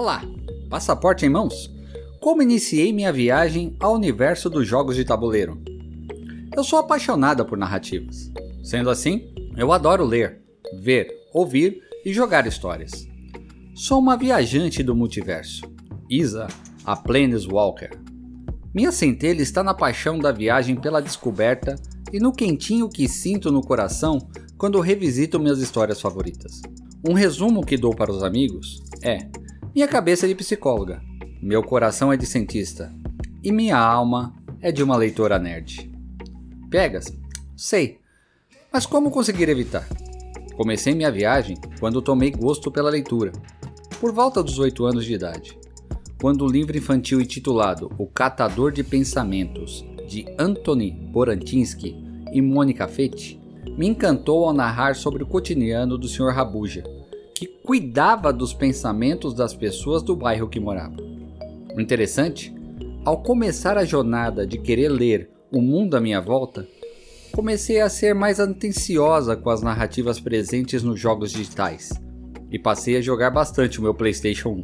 Olá, passaporte em mãos? Como iniciei minha viagem ao universo dos jogos de tabuleiro? Eu sou apaixonada por narrativas. Sendo assim, eu adoro ler, ver, ouvir e jogar histórias. Sou uma viajante do multiverso. Isa, a Planeswalker. Minha centelha está na paixão da viagem pela descoberta e no quentinho que sinto no coração quando revisito minhas histórias favoritas. Um resumo que dou para os amigos é: minha cabeça é de psicóloga, meu coração é de cientista e minha alma é de uma leitora nerd. Pegas? Sei. Mas como conseguir evitar? Comecei minha viagem quando tomei gosto pela leitura, por volta dos 8 anos de idade, quando o livro infantil intitulado O Catador de Pensamentos, de Anthony Borantinsky e Mônica Fett, me encantou ao narrar sobre o cotidiano do Sr. Rabuja, que cuidava dos pensamentos das pessoas do bairro que morava. O interessante, ao começar a jornada de querer ler o mundo à minha volta, comecei a ser mais atenciosa com as narrativas presentes nos jogos digitais e passei a jogar bastante o meu PlayStation 1.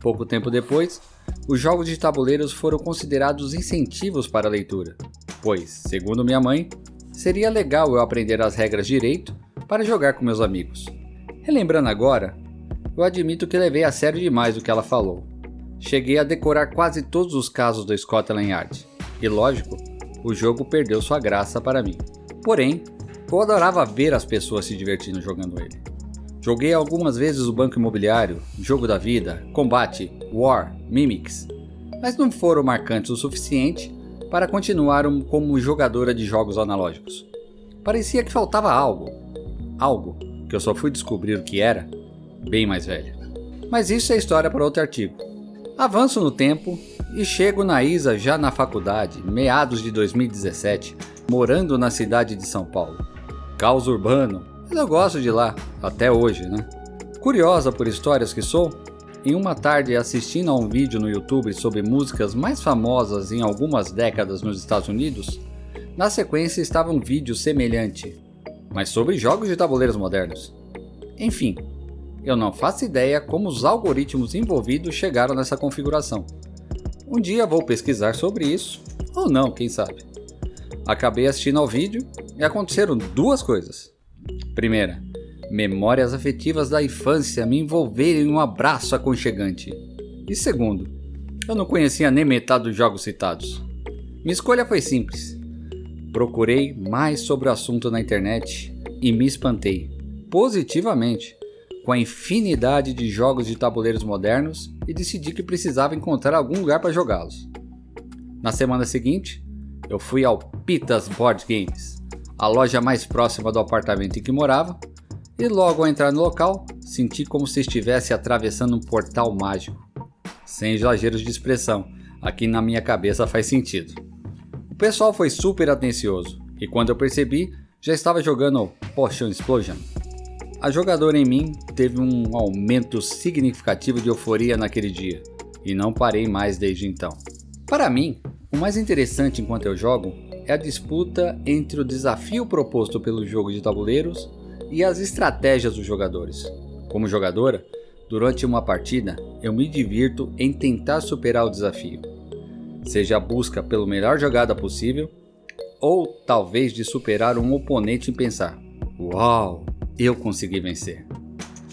Pouco tempo depois, os jogos de tabuleiros foram considerados incentivos para a leitura, pois, segundo minha mãe, seria legal eu aprender as regras direito para jogar com meus amigos. Relembrando agora, eu admito que levei a sério demais o que ela falou. Cheguei a decorar quase todos os casos do Scotland Yard, e lógico, o jogo perdeu sua graça para mim. Porém, eu adorava ver as pessoas se divertindo jogando ele. Joguei algumas vezes o Banco Imobiliário, Jogo da Vida, Combate, War, Mimics, mas não foram marcantes o suficiente para continuar como jogadora de jogos analógicos. Parecia que faltava algo. Algo que eu só fui descobrir o que era bem mais velha. Mas isso é história para outro artigo. Avanço no tempo e chego na ISA já na faculdade, meados de 2017, morando na cidade de São Paulo. Caos urbano, mas eu gosto de lá, até hoje, né? Curiosa por histórias que sou, em uma tarde assistindo a um vídeo no YouTube sobre músicas mais famosas em algumas décadas nos Estados Unidos, na sequência estava um vídeo semelhante mas sobre jogos de tabuleiros modernos. Enfim, eu não faço ideia como os algoritmos envolvidos chegaram nessa configuração. Um dia vou pesquisar sobre isso, ou não, quem sabe. Acabei assistindo ao vídeo e aconteceram duas coisas. Primeira, memórias afetivas da infância me envolverem em um abraço aconchegante. E segundo, eu não conhecia nem metade dos jogos citados. Minha escolha foi simples Procurei mais sobre o assunto na internet e me espantei positivamente com a infinidade de jogos de tabuleiros modernos e decidi que precisava encontrar algum lugar para jogá-los. Na semana seguinte, eu fui ao Pitas Board Games, a loja mais próxima do apartamento em que morava, e logo ao entrar no local, senti como se estivesse atravessando um portal mágico. Sem exageros de expressão, aqui na minha cabeça faz sentido pessoal foi super atencioso e quando eu percebi, já estava jogando Potion Explosion. A jogadora em mim teve um aumento significativo de euforia naquele dia e não parei mais desde então. Para mim, o mais interessante enquanto eu jogo é a disputa entre o desafio proposto pelo jogo de tabuleiros e as estratégias dos jogadores. Como jogadora, durante uma partida, eu me divirto em tentar superar o desafio seja a busca pela melhor jogada possível, ou talvez de superar um oponente e pensar: Uau, eu consegui vencer.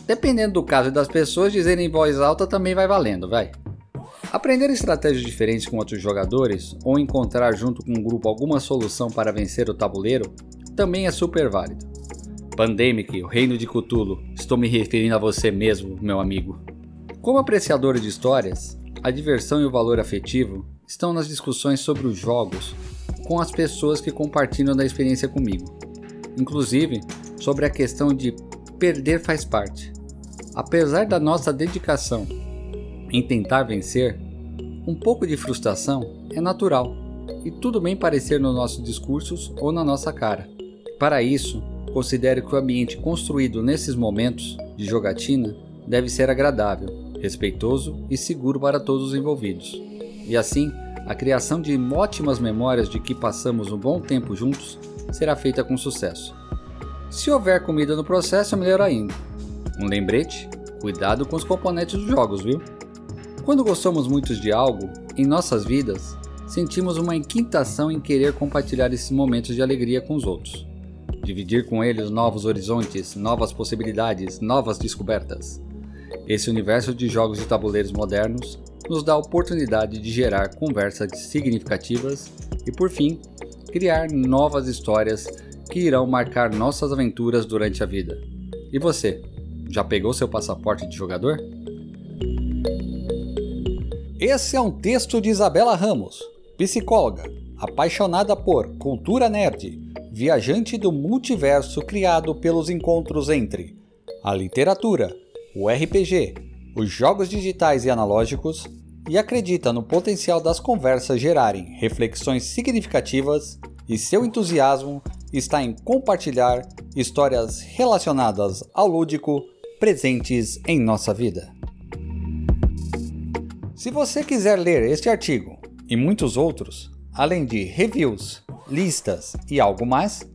Dependendo do caso das pessoas, dizer em voz alta também vai valendo, vai. Aprender estratégias diferentes com outros jogadores ou encontrar junto com um grupo alguma solução para vencer o tabuleiro também é super válido. Pandemic, o reino de Cthulhu, estou me referindo a você mesmo, meu amigo. Como apreciador de histórias, a diversão e o valor afetivo estão nas discussões sobre os jogos com as pessoas que compartilham da experiência comigo, inclusive sobre a questão de perder faz parte. Apesar da nossa dedicação em tentar vencer, um pouco de frustração é natural e tudo bem parecer nos nossos discursos ou na nossa cara. Para isso, considero que o ambiente construído nesses momentos de jogatina deve ser agradável, respeitoso e seguro para todos os envolvidos e assim a criação de ótimas memórias de que passamos um bom tempo juntos será feita com sucesso. Se houver comida no processo, é melhor ainda. Um lembrete: cuidado com os componentes dos jogos, viu? Quando gostamos muito de algo, em nossas vidas, sentimos uma inquietação em querer compartilhar esses momentos de alegria com os outros. Dividir com eles novos horizontes, novas possibilidades, novas descobertas. Esse universo de jogos de tabuleiros modernos nos dá a oportunidade de gerar conversas significativas e, por fim, criar novas histórias que irão marcar nossas aventuras durante a vida. E você, já pegou seu passaporte de jogador? Esse é um texto de Isabela Ramos, psicóloga, apaixonada por cultura nerd, viajante do multiverso criado pelos encontros entre a literatura, o RPG, os jogos digitais e analógicos e acredita no potencial das conversas gerarem reflexões significativas e seu entusiasmo está em compartilhar histórias relacionadas ao lúdico presentes em nossa vida. Se você quiser ler este artigo e muitos outros, além de reviews, listas e algo mais,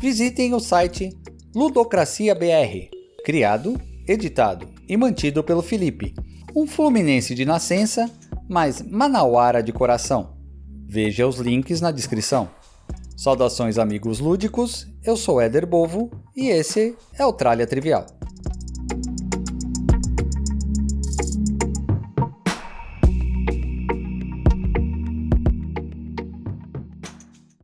visitem o site Ludocracia BR, criado, editado e mantido pelo Felipe, um fluminense de nascença, mas manauara de coração. Veja os links na descrição. Saudações amigos lúdicos, eu sou Éder Bovo e esse é o Tralha Trivial.